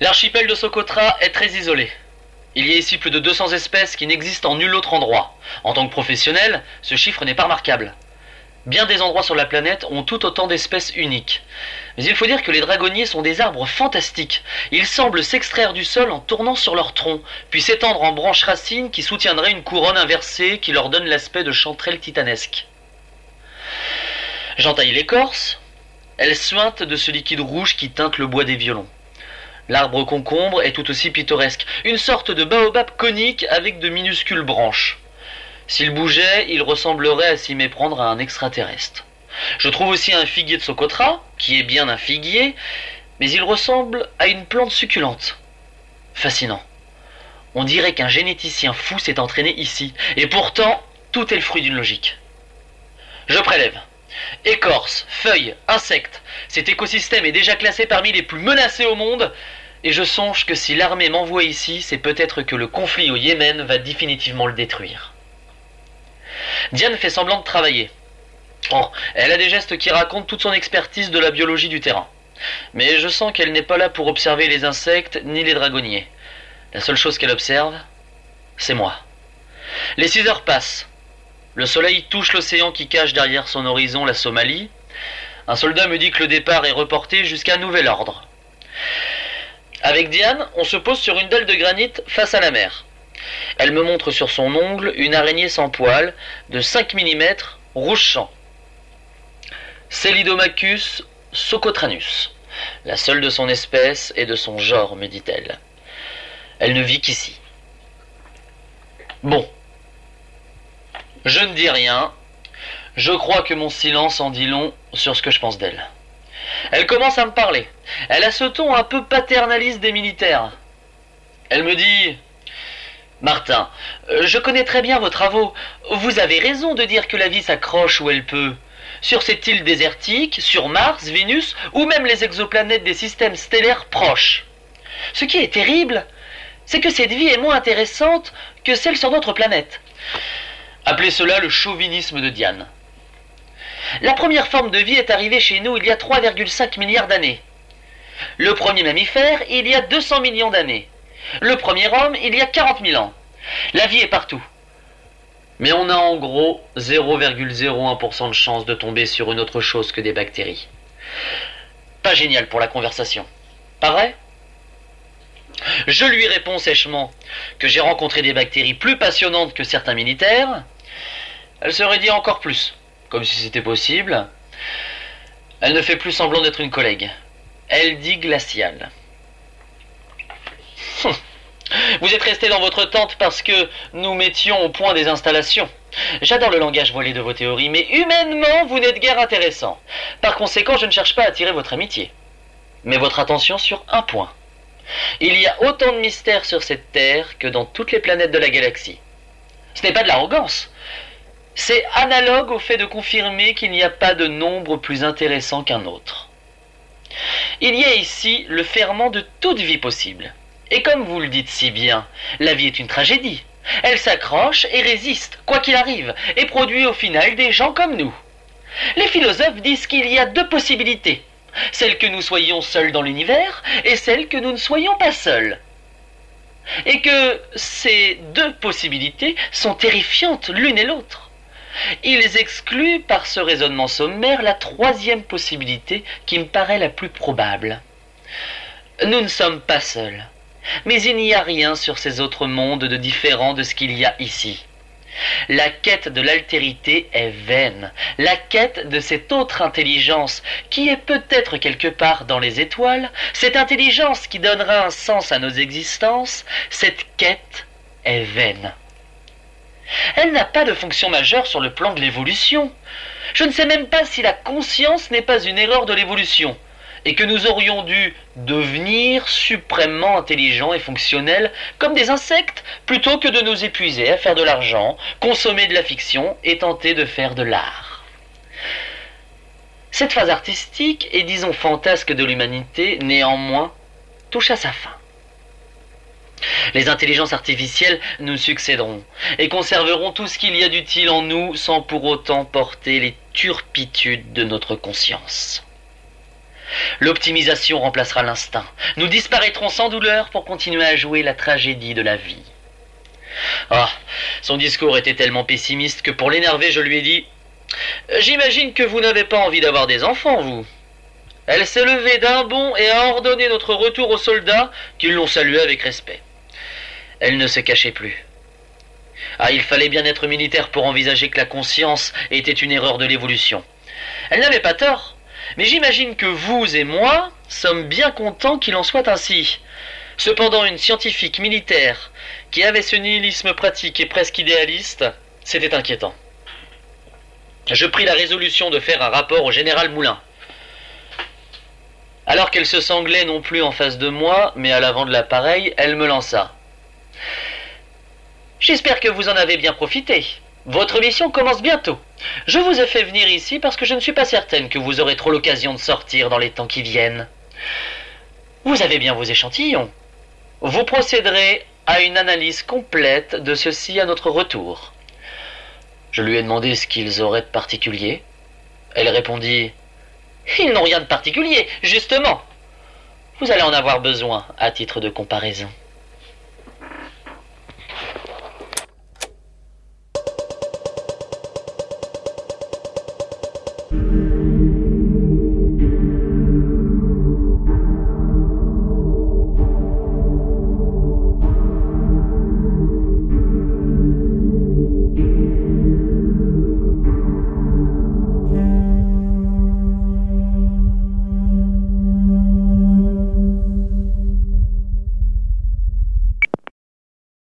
L'archipel de Socotra est très isolé. Il y a ici plus de 200 espèces qui n'existent en nul autre endroit. En tant que professionnel, ce chiffre n'est pas remarquable. Bien des endroits sur la planète ont tout autant d'espèces uniques. Mais il faut dire que les dragonniers sont des arbres fantastiques. Ils semblent s'extraire du sol en tournant sur leur tronc, puis s'étendre en branches racines qui soutiendraient une couronne inversée qui leur donne l'aspect de chanterelles titanesques. J'entaille l'écorce. Elle suinte de ce liquide rouge qui teinte le bois des violons. L'arbre concombre est tout aussi pittoresque, une sorte de baobab conique avec de minuscules branches. S'il bougeait, il ressemblerait à s'y méprendre à un extraterrestre. Je trouve aussi un figuier de Socotra, qui est bien un figuier, mais il ressemble à une plante succulente. Fascinant. On dirait qu'un généticien fou s'est entraîné ici, et pourtant, tout est le fruit d'une logique. Je prélève. Écorce, feuilles, insectes. Cet écosystème est déjà classé parmi les plus menacés au monde, et je songe que si l'armée m'envoie ici, c'est peut-être que le conflit au Yémen va définitivement le détruire. Diane fait semblant de travailler. Oh, elle a des gestes qui racontent toute son expertise de la biologie du terrain. Mais je sens qu'elle n'est pas là pour observer les insectes ni les dragonniers. La seule chose qu'elle observe, c'est moi. Les six heures passent. Le soleil touche l'océan qui cache derrière son horizon la Somalie. Un soldat me dit que le départ est reporté jusqu'à nouvel ordre. Avec Diane, on se pose sur une dalle de granit face à la mer. Elle me montre sur son ongle une araignée sans poils de 5 mm rouge sang. Celidomachus socotranus, la seule de son espèce et de son genre, me dit-elle. Elle ne vit qu'ici. Bon. Je ne dis rien. Je crois que mon silence en dit long sur ce que je pense d'elle. Elle commence à me parler. Elle a ce ton un peu paternaliste des militaires. Elle me dit Martin, euh, je connais très bien vos travaux. Vous avez raison de dire que la vie s'accroche où elle peut. Sur cette île désertique, sur Mars, Vénus, ou même les exoplanètes des systèmes stellaires proches. Ce qui est terrible, c'est que cette vie est moins intéressante que celle sur notre planète. Appelez cela le chauvinisme de Diane. La première forme de vie est arrivée chez nous il y a 3,5 milliards d'années. Le premier mammifère, il y a 200 millions d'années. Le premier homme, il y a 40 000 ans. La vie est partout. Mais on a en gros 0,01% de chance de tomber sur une autre chose que des bactéries. Pas génial pour la conversation. Pareil Je lui réponds sèchement que j'ai rencontré des bactéries plus passionnantes que certains militaires. Elle se dit encore plus, comme si c'était possible. Elle ne fait plus semblant d'être une collègue. Elle dit glaciale. Vous êtes resté dans votre tente parce que nous mettions au point des installations. J'adore le langage voilé de vos théories, mais humainement, vous n'êtes guère intéressant. Par conséquent, je ne cherche pas à attirer votre amitié, mais votre attention sur un point. Il y a autant de mystères sur cette Terre que dans toutes les planètes de la galaxie. Ce n'est pas de l'arrogance. C'est analogue au fait de confirmer qu'il n'y a pas de nombre plus intéressant qu'un autre. Il y a ici le ferment de toute vie possible. Et comme vous le dites si bien, la vie est une tragédie. Elle s'accroche et résiste, quoi qu'il arrive, et produit au final des gens comme nous. Les philosophes disent qu'il y a deux possibilités. Celle que nous soyons seuls dans l'univers et celle que nous ne soyons pas seuls. Et que ces deux possibilités sont terrifiantes l'une et l'autre. Ils excluent par ce raisonnement sommaire la troisième possibilité qui me paraît la plus probable. Nous ne sommes pas seuls. Mais il n'y a rien sur ces autres mondes de différent de ce qu'il y a ici. La quête de l'altérité est vaine, la quête de cette autre intelligence qui est peut-être quelque part dans les étoiles, cette intelligence qui donnera un sens à nos existences, cette quête est vaine. Elle n'a pas de fonction majeure sur le plan de l'évolution. Je ne sais même pas si la conscience n'est pas une erreur de l'évolution et que nous aurions dû devenir suprêmement intelligents et fonctionnels comme des insectes plutôt que de nous épuiser à faire de l'argent, consommer de la fiction et tenter de faire de l'art. Cette phase artistique et disons fantasque de l'humanité, néanmoins, touche à sa fin. Les intelligences artificielles nous succéderont et conserveront tout ce qu'il y a d'utile en nous sans pour autant porter les turpitudes de notre conscience. L'optimisation remplacera l'instinct. Nous disparaîtrons sans douleur pour continuer à jouer la tragédie de la vie. Ah, son discours était tellement pessimiste que pour l'énerver, je lui ai dit J'imagine que vous n'avez pas envie d'avoir des enfants, vous. Elle s'est levée d'un bond et a ordonné notre retour aux soldats, qui l'ont salué avec respect. Elle ne se cachait plus. Ah, il fallait bien être militaire pour envisager que la conscience était une erreur de l'évolution. Elle n'avait pas tort, mais j'imagine que vous et moi sommes bien contents qu'il en soit ainsi. Cependant, une scientifique militaire qui avait ce nihilisme pratique et presque idéaliste, c'était inquiétant. Je pris la résolution de faire un rapport au général Moulin. Alors qu'elle se sanglait non plus en face de moi, mais à l'avant de l'appareil, elle me lança. J'espère que vous en avez bien profité. Votre mission commence bientôt. Je vous ai fait venir ici parce que je ne suis pas certaine que vous aurez trop l'occasion de sortir dans les temps qui viennent. Vous avez bien vos échantillons. Vous procéderez à une analyse complète de ceci à notre retour. Je lui ai demandé ce qu'ils auraient de particulier. Elle répondit Ils n'ont rien de particulier, justement. Vous allez en avoir besoin à titre de comparaison.